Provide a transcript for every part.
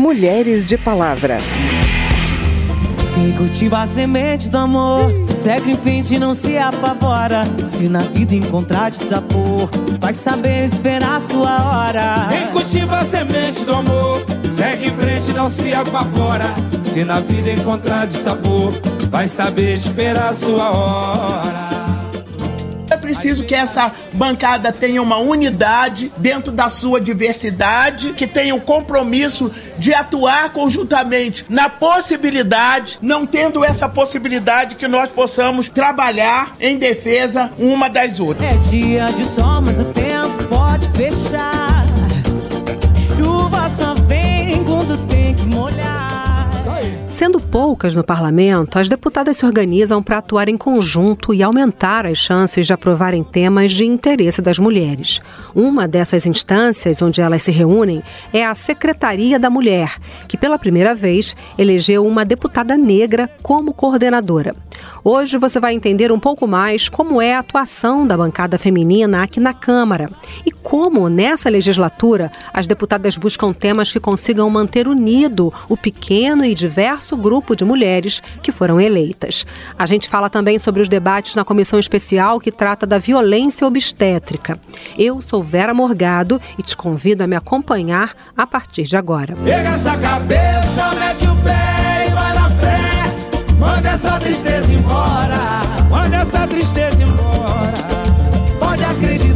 Mulheres de Palavra. Quem cultiva a semente do amor Segue em frente e não se apavora. Se na vida encontrar de sabor Vai saber esperar a sua hora. Quem cultiva a semente do amor Segue em frente e não se apavora. Se na vida encontrar de sabor Vai saber esperar a sua hora preciso que essa bancada tenha uma unidade dentro da sua diversidade, que tenha o um compromisso de atuar conjuntamente na possibilidade, não tendo essa possibilidade, que nós possamos trabalhar em defesa uma das outras. É dia de sol, mas o tempo pode fechar. Chuva só vem quando tem. Sendo poucas no parlamento, as deputadas se organizam para atuar em conjunto e aumentar as chances de aprovarem temas de interesse das mulheres. Uma dessas instâncias onde elas se reúnem é a Secretaria da Mulher, que pela primeira vez elegeu uma deputada negra como coordenadora. Hoje você vai entender um pouco mais como é a atuação da bancada feminina aqui na Câmara e como, nessa legislatura, as deputadas buscam temas que consigam manter unido o pequeno e diverso grupo de mulheres que foram eleitas. A gente fala também sobre os debates na comissão especial que trata da violência obstétrica. Eu sou Vera Morgado e te convido a me acompanhar a partir de agora. Pega essa cabeça, mete o pé e vai na fé. Manda essa tristeza embora, manda essa tristeza embora. Pode acreditar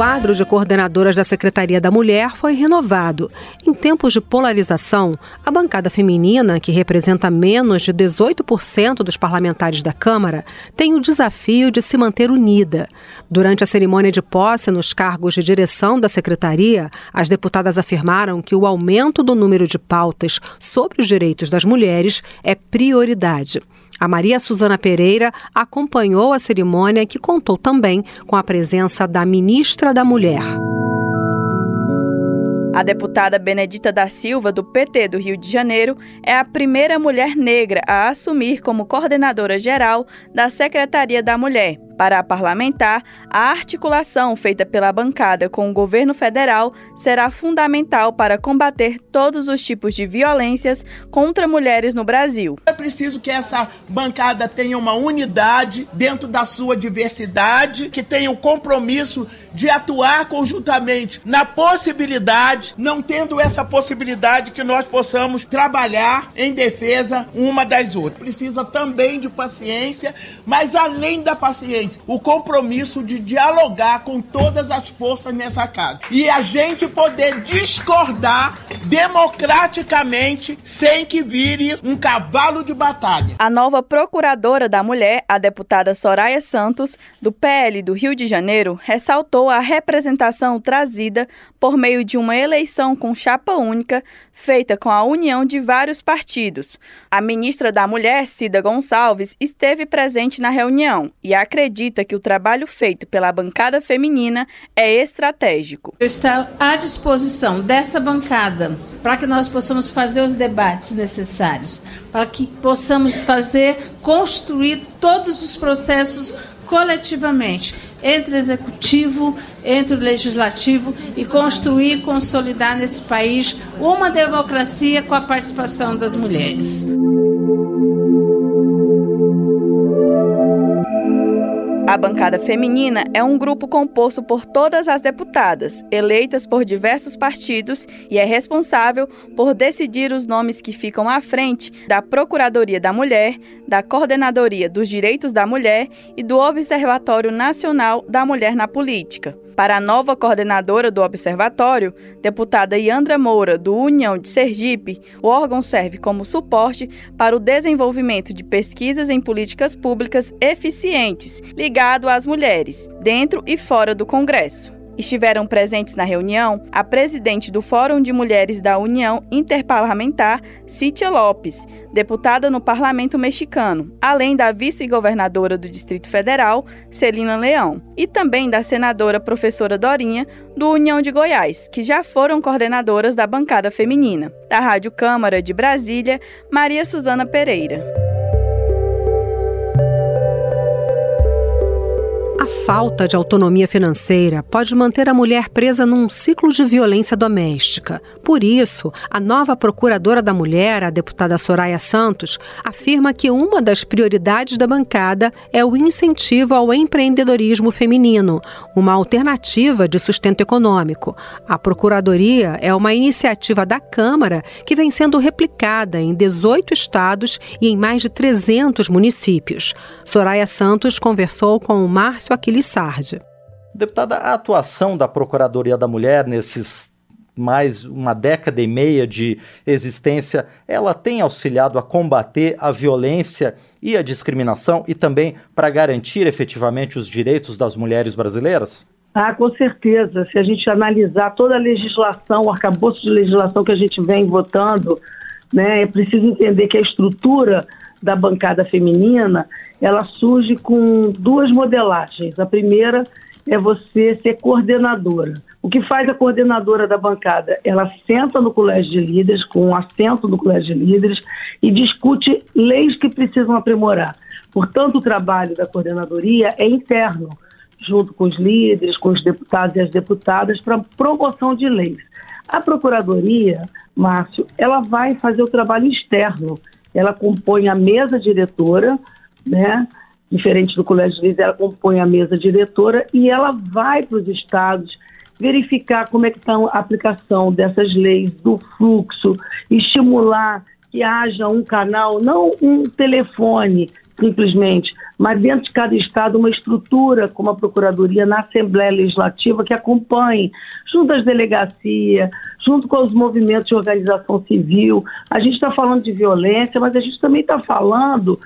quadro de coordenadoras da Secretaria da Mulher foi renovado. Em tempos de polarização, a bancada feminina, que representa menos de 18% dos parlamentares da Câmara, tem o desafio de se manter unida. Durante a cerimônia de posse nos cargos de direção da Secretaria, as deputadas afirmaram que o aumento do número de pautas sobre os direitos das mulheres é prioridade. A Maria Suzana Pereira acompanhou a cerimônia que contou também com a presença da ministra da Mulher. A deputada Benedita da Silva, do PT do Rio de Janeiro, é a primeira mulher negra a assumir como coordenadora geral da Secretaria da Mulher. Para a parlamentar, a articulação feita pela bancada com o governo federal será fundamental para combater todos os tipos de violências contra mulheres no Brasil. É preciso que essa bancada tenha uma unidade dentro da sua diversidade, que tenha o um compromisso de atuar conjuntamente na possibilidade, não tendo essa possibilidade, que nós possamos trabalhar em defesa uma das outras. Precisa também de paciência, mas além da paciência, o compromisso de dialogar com todas as forças nessa casa. E a gente poder discordar democraticamente sem que vire um cavalo de batalha. A nova procuradora da mulher, a deputada Soraya Santos, do PL do Rio de Janeiro, ressaltou a representação trazida por meio de uma eleição com chapa única feita com a união de vários partidos. A ministra da Mulher, Cida Gonçalves, esteve presente na reunião e acredita que o trabalho feito pela bancada feminina é estratégico. Eu estou à disposição dessa bancada para que nós possamos fazer os debates necessários, para que possamos fazer, construir todos os processos coletivamente entre o executivo, entre o legislativo e construir e consolidar nesse país uma democracia com a participação das mulheres. A bancada feminina é um grupo composto por todas as deputadas, eleitas por diversos partidos, e é responsável por decidir os nomes que ficam à frente da Procuradoria da Mulher, da Coordenadoria dos Direitos da Mulher e do Observatório Nacional da Mulher na Política. Para a nova coordenadora do observatório, deputada Yandra Moura, do União de Sergipe, o órgão serve como suporte para o desenvolvimento de pesquisas em políticas públicas eficientes ligado às mulheres, dentro e fora do Congresso. Estiveram presentes na reunião a presidente do Fórum de Mulheres da União Interparlamentar, Cítia Lopes, deputada no Parlamento Mexicano, além da vice-governadora do Distrito Federal, Celina Leão, e também da senadora professora Dorinha, do União de Goiás, que já foram coordenadoras da bancada feminina. Da Rádio Câmara de Brasília, Maria Suzana Pereira. Falta de autonomia financeira pode manter a mulher presa num ciclo de violência doméstica. Por isso, a nova procuradora da mulher, a deputada Soraya Santos, afirma que uma das prioridades da bancada é o incentivo ao empreendedorismo feminino, uma alternativa de sustento econômico. A procuradoria é uma iniciativa da Câmara que vem sendo replicada em 18 estados e em mais de 300 municípios. Soraya Santos conversou com o Márcio Aquiles Sardi. Deputada, a atuação da Procuradoria da Mulher nesses mais uma década e meia de existência, ela tem auxiliado a combater a violência e a discriminação e também para garantir efetivamente os direitos das mulheres brasileiras? Ah, com certeza. Se a gente analisar toda a legislação, o arcabouço de legislação que a gente vem votando, né, é preciso entender que a estrutura da bancada feminina ela surge com duas modelagens. A primeira é você ser coordenadora. O que faz a coordenadora da bancada? Ela senta no colégio de líderes, com um assento no colégio de líderes, e discute leis que precisam aprimorar. Portanto, o trabalho da coordenadoria é interno, junto com os líderes, com os deputados e as deputadas, para promoção de leis. A procuradoria, Márcio, ela vai fazer o trabalho externo. Ela compõe a mesa diretora, né? Diferente do Colégio de Leis, ela compõe a mesa diretora e ela vai para os estados verificar como é que está a aplicação dessas leis, do fluxo, estimular que haja um canal, não um telefone simplesmente, mas dentro de cada estado uma estrutura como a Procuradoria na Assembleia Legislativa que acompanhe, junto às delegacias, junto com os movimentos de organização civil. A gente está falando de violência, mas a gente também está falando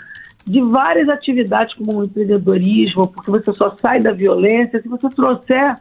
de várias atividades como o empreendedorismo, porque você só sai da violência se você trouxer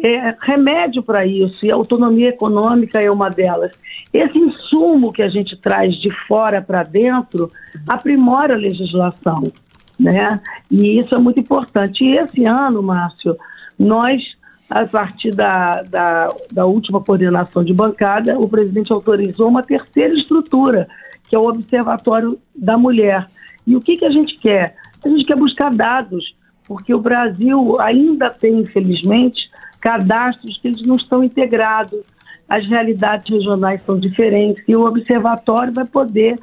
é, remédio para isso, e a autonomia econômica é uma delas. Esse insumo que a gente traz de fora para dentro aprimora a legislação, né? E isso é muito importante. E esse ano, Márcio, nós, a partir da, da, da última coordenação de bancada, o presidente autorizou uma terceira estrutura, que é o Observatório da Mulher, e o que, que a gente quer? A gente quer buscar dados, porque o Brasil ainda tem, infelizmente, cadastros que eles não estão integrados, as realidades regionais são diferentes e o observatório vai poder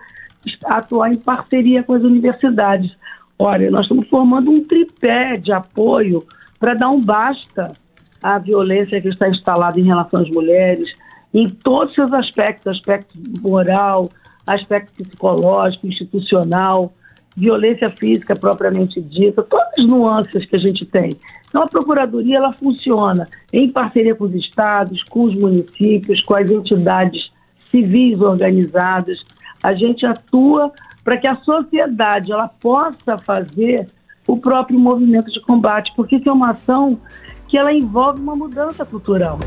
atuar em parceria com as universidades. Olha, nós estamos formando um tripé de apoio para dar um basta à violência que está instalada em relação às mulheres, em todos os seus aspectos, aspecto moral, aspecto psicológico, institucional, violência física propriamente dita, todas as nuances que a gente tem. Então a procuradoria ela funciona em parceria com os estados, com os municípios, com as entidades civis organizadas. A gente atua para que a sociedade ela possa fazer o próprio movimento de combate, porque isso é uma ação que ela envolve uma mudança cultural.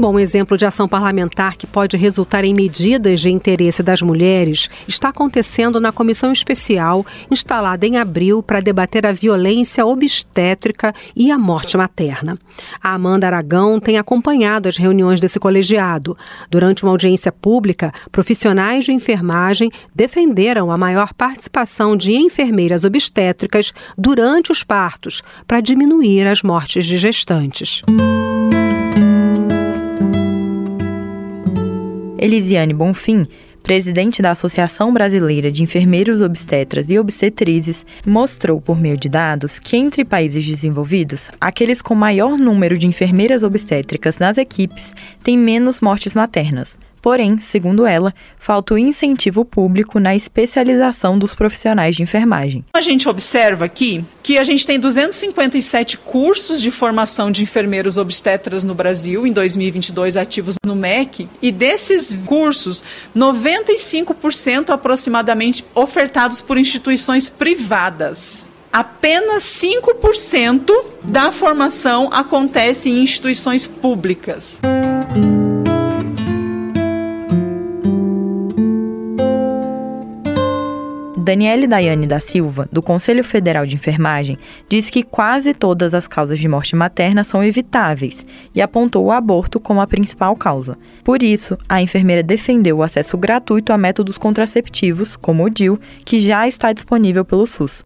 Um bom exemplo de ação parlamentar que pode resultar em medidas de interesse das mulheres está acontecendo na comissão especial instalada em abril para debater a violência obstétrica e a morte materna. A Amanda Aragão tem acompanhado as reuniões desse colegiado. Durante uma audiência pública, profissionais de enfermagem defenderam a maior participação de enfermeiras obstétricas durante os partos para diminuir as mortes de gestantes. Elisiane Bonfim, presidente da Associação Brasileira de Enfermeiros Obstetras e Obstetrizes, mostrou por meio de dados que entre países desenvolvidos, aqueles com maior número de enfermeiras obstétricas nas equipes têm menos mortes maternas. Porém, segundo ela, falta o incentivo público na especialização dos profissionais de enfermagem. A gente observa aqui que a gente tem 257 cursos de formação de enfermeiros obstetras no Brasil em 2022 ativos no MEC, e desses cursos, 95% aproximadamente ofertados por instituições privadas apenas 5% da formação acontece em instituições públicas. Daniele Daiane da Silva, do Conselho Federal de Enfermagem, diz que quase todas as causas de morte materna são evitáveis e apontou o aborto como a principal causa. Por isso, a enfermeira defendeu o acesso gratuito a métodos contraceptivos, como o DIL, que já está disponível pelo SUS.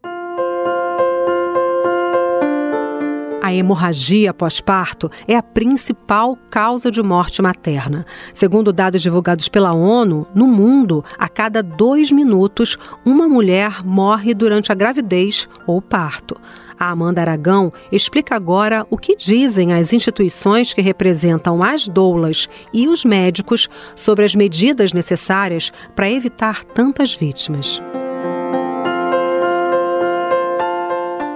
A hemorragia pós-parto é a principal causa de morte materna. Segundo dados divulgados pela ONU, no mundo, a cada dois minutos, uma mulher morre durante a gravidez ou parto. A Amanda Aragão explica agora o que dizem as instituições que representam as doulas e os médicos sobre as medidas necessárias para evitar tantas vítimas.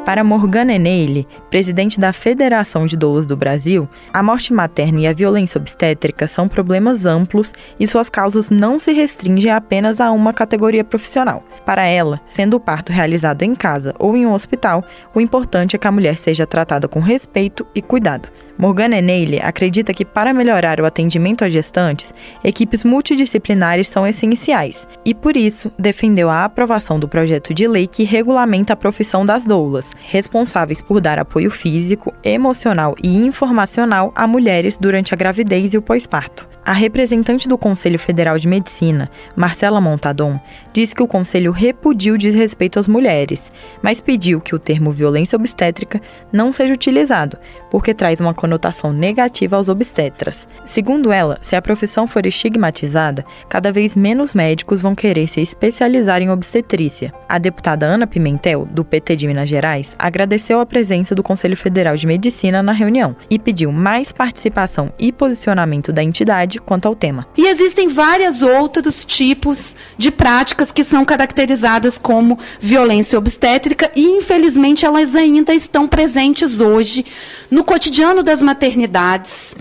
Para Morgana Eneile, presidente da Federação de Doulas do Brasil, a morte materna e a violência obstétrica são problemas amplos e suas causas não se restringem apenas a uma categoria profissional. Para ela, sendo o parto realizado em casa ou em um hospital, o importante é que a mulher seja tratada com respeito e cuidado. Morgana Eneile acredita que para melhorar o atendimento a gestantes, equipes multidisciplinares são essenciais e, por isso, defendeu a aprovação do projeto de lei que regulamenta a profissão das doulas, responsáveis por dar apoio físico, emocional e informacional a mulheres durante a gravidez e o pós-parto. A representante do Conselho Federal de Medicina, Marcela Montadon, diz que o Conselho repudia o desrespeito às mulheres, mas pediu que o termo violência obstétrica não seja utilizado, porque traz uma conotação negativa aos obstetras. Segundo ela, se a profissão for estigmatizada, cada vez menos médicos vão querer se especializar em obstetrícia. A deputada Ana Pimentel, do PT de Minas Gerais, agradeceu a presença do Conselho Federal de Medicina na reunião e pediu mais participação e posicionamento da entidade quanto ao tema. E existem vários outros tipos de práticas que são caracterizadas como violência obstétrica e, infelizmente, elas ainda estão presentes hoje no cotidiano das maternidades.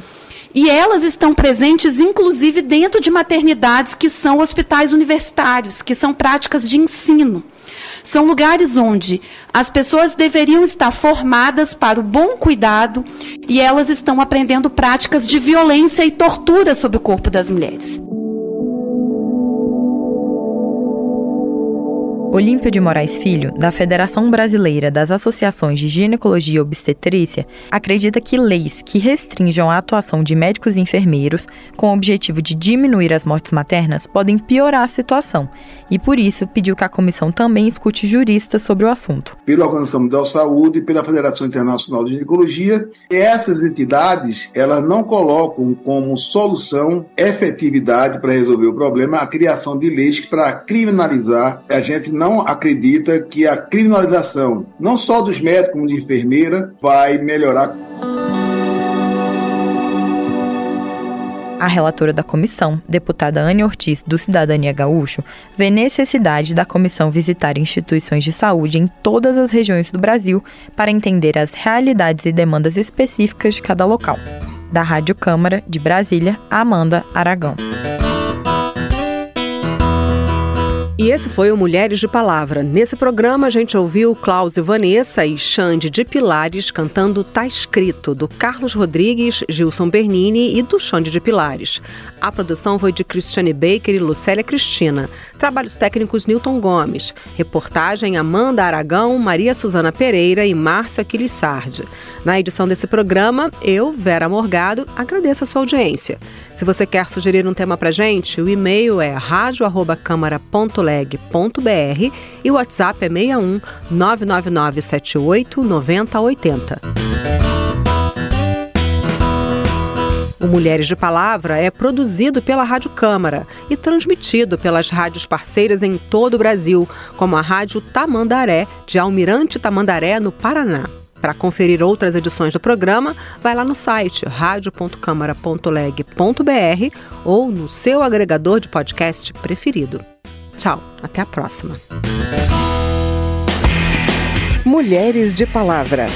E elas estão presentes, inclusive, dentro de maternidades que são hospitais universitários, que são práticas de ensino. São lugares onde as pessoas deveriam estar formadas para o bom cuidado e elas estão aprendendo práticas de violência e tortura sobre o corpo das mulheres. Olímpio de Moraes Filho, da Federação Brasileira das Associações de Ginecologia e Obstetrícia, acredita que leis que restringam a atuação de médicos e enfermeiros com o objetivo de diminuir as mortes maternas podem piorar a situação e, por isso, pediu que a comissão também escute juristas sobre o assunto. Pela Organização Mundial de Saúde e pela Federação Internacional de Ginecologia, essas entidades elas não colocam como solução efetividade para resolver o problema a criação de leis para criminalizar a gente não acredita que a criminalização, não só dos médicos, como de enfermeira, vai melhorar. A relatora da comissão, deputada Anne Ortiz, do Cidadania Gaúcho, vê necessidade da comissão visitar instituições de saúde em todas as regiões do Brasil para entender as realidades e demandas específicas de cada local. Da Rádio Câmara de Brasília, Amanda Aragão. E esse foi o Mulheres de Palavra. Nesse programa a gente ouviu Klaus e Vanessa e Xande de Pilares cantando Tá Escrito, do Carlos Rodrigues, Gilson Bernini e do Xande de Pilares. A produção foi de Cristiane Baker e Lucélia Cristina. Trabalhos técnicos Newton Gomes. Reportagem Amanda Aragão, Maria Suzana Pereira e Márcio Aquiles Sardi. Na edição desse programa, eu, Vera Morgado, agradeço a sua audiência. Se você quer sugerir um tema pra gente, o e-mail é radio@câmara.leg.br e o WhatsApp é 61 999 78 9080. Mulheres de Palavra é produzido pela Rádio Câmara e transmitido pelas rádios parceiras em todo o Brasil, como a Rádio Tamandaré, de Almirante Tamandaré, no Paraná. Para conferir outras edições do programa, vai lá no site radio.câmara.leg.br ou no seu agregador de podcast preferido. Tchau, até a próxima. Mulheres de Palavra.